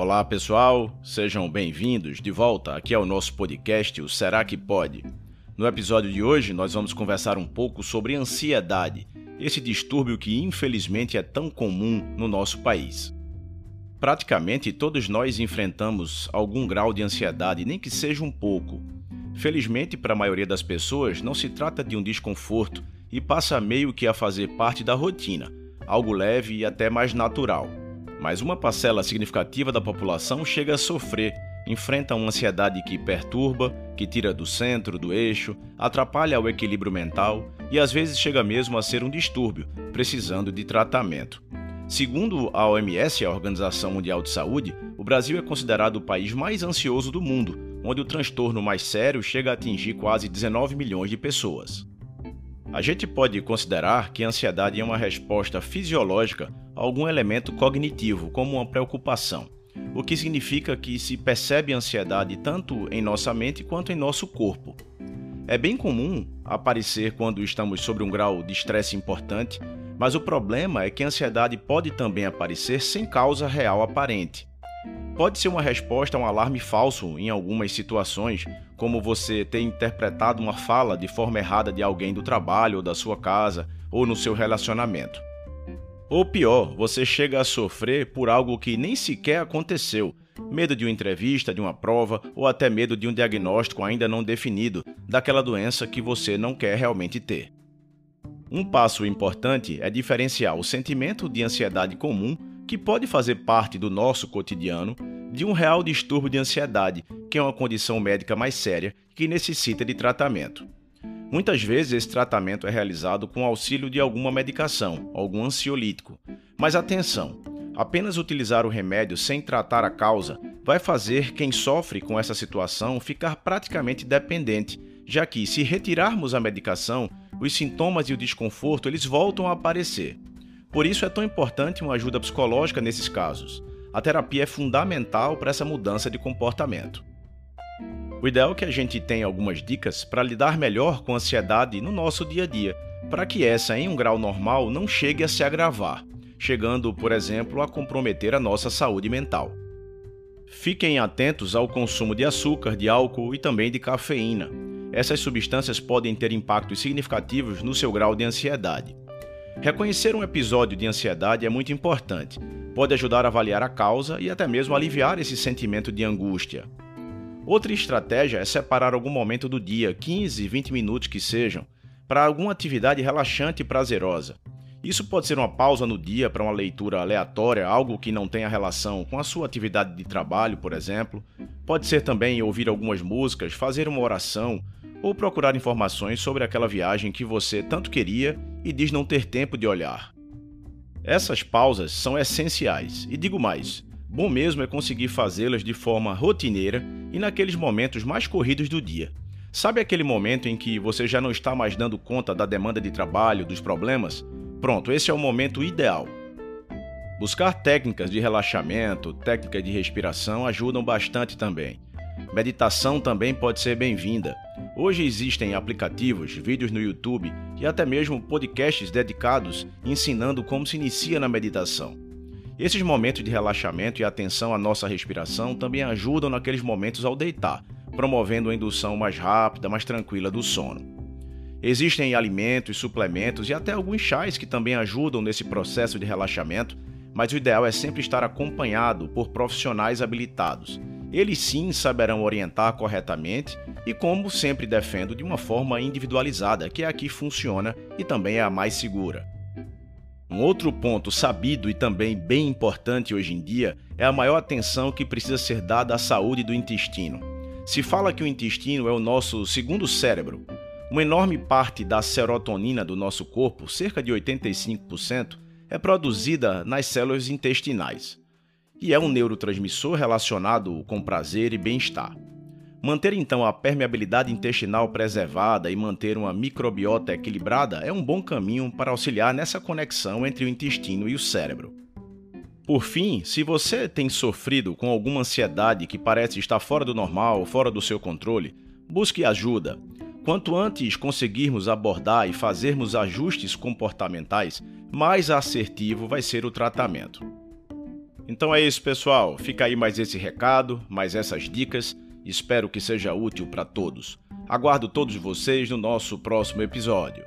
Olá pessoal, sejam bem-vindos de volta aqui ao nosso podcast, o Será que Pode? No episódio de hoje, nós vamos conversar um pouco sobre ansiedade, esse distúrbio que infelizmente é tão comum no nosso país. Praticamente todos nós enfrentamos algum grau de ansiedade, nem que seja um pouco. Felizmente, para a maioria das pessoas, não se trata de um desconforto e passa meio que a fazer parte da rotina, algo leve e até mais natural. Mas uma parcela significativa da população chega a sofrer, enfrenta uma ansiedade que perturba, que tira do centro, do eixo, atrapalha o equilíbrio mental e às vezes chega mesmo a ser um distúrbio, precisando de tratamento. Segundo a OMS, a Organização Mundial de Saúde, o Brasil é considerado o país mais ansioso do mundo, onde o transtorno mais sério chega a atingir quase 19 milhões de pessoas. A gente pode considerar que a ansiedade é uma resposta fisiológica algum elemento cognitivo, como uma preocupação, o que significa que se percebe ansiedade tanto em nossa mente quanto em nosso corpo. É bem comum aparecer quando estamos sob um grau de estresse importante, mas o problema é que a ansiedade pode também aparecer sem causa real aparente. Pode ser uma resposta a um alarme falso em algumas situações, como você ter interpretado uma fala de forma errada de alguém do trabalho ou da sua casa ou no seu relacionamento. Ou pior, você chega a sofrer por algo que nem sequer aconteceu, medo de uma entrevista, de uma prova ou até medo de um diagnóstico ainda não definido daquela doença que você não quer realmente ter. Um passo importante é diferenciar o sentimento de ansiedade comum, que pode fazer parte do nosso cotidiano, de um real distúrbio de ansiedade, que é uma condição médica mais séria que necessita de tratamento. Muitas vezes esse tratamento é realizado com auxílio de alguma medicação, algum ansiolítico. Mas atenção, apenas utilizar o remédio sem tratar a causa vai fazer quem sofre com essa situação ficar praticamente dependente, já que se retirarmos a medicação, os sintomas e o desconforto eles voltam a aparecer. Por isso é tão importante uma ajuda psicológica nesses casos. A terapia é fundamental para essa mudança de comportamento. O ideal é que a gente tenha algumas dicas para lidar melhor com a ansiedade no nosso dia a dia, para que essa, em um grau normal, não chegue a se agravar, chegando, por exemplo, a comprometer a nossa saúde mental. Fiquem atentos ao consumo de açúcar, de álcool e também de cafeína. Essas substâncias podem ter impactos significativos no seu grau de ansiedade. Reconhecer um episódio de ansiedade é muito importante. Pode ajudar a avaliar a causa e até mesmo aliviar esse sentimento de angústia. Outra estratégia é separar algum momento do dia, 15, 20 minutos que sejam, para alguma atividade relaxante e prazerosa. Isso pode ser uma pausa no dia para uma leitura aleatória, algo que não tenha relação com a sua atividade de trabalho, por exemplo. Pode ser também ouvir algumas músicas, fazer uma oração ou procurar informações sobre aquela viagem que você tanto queria e diz não ter tempo de olhar. Essas pausas são essenciais, e digo mais: bom mesmo é conseguir fazê-las de forma rotineira e naqueles momentos mais corridos do dia. Sabe aquele momento em que você já não está mais dando conta da demanda de trabalho, dos problemas? Pronto, esse é o momento ideal. Buscar técnicas de relaxamento, técnicas de respiração ajudam bastante também. Meditação também pode ser bem-vinda. Hoje existem aplicativos, vídeos no YouTube e até mesmo podcasts dedicados ensinando como se inicia na meditação. Esses momentos de relaxamento e atenção à nossa respiração também ajudam naqueles momentos ao deitar, promovendo a indução mais rápida, mais tranquila do sono. Existem alimentos, suplementos e até alguns chás que também ajudam nesse processo de relaxamento, mas o ideal é sempre estar acompanhado por profissionais habilitados. Eles sim saberão orientar corretamente e, como sempre defendo, de uma forma individualizada, que é a que funciona e também é a mais segura. Um outro ponto sabido e também bem importante hoje em dia é a maior atenção que precisa ser dada à saúde do intestino. Se fala que o intestino é o nosso segundo cérebro. Uma enorme parte da serotonina do nosso corpo, cerca de 85%, é produzida nas células intestinais e é um neurotransmissor relacionado com prazer e bem-estar. Manter então a permeabilidade intestinal preservada e manter uma microbiota equilibrada é um bom caminho para auxiliar nessa conexão entre o intestino e o cérebro. Por fim, se você tem sofrido com alguma ansiedade que parece estar fora do normal, fora do seu controle, busque ajuda. Quanto antes conseguirmos abordar e fazermos ajustes comportamentais, mais assertivo vai ser o tratamento. Então é isso, pessoal. Fica aí mais esse recado, mais essas dicas. Espero que seja útil para todos. Aguardo todos vocês no nosso próximo episódio.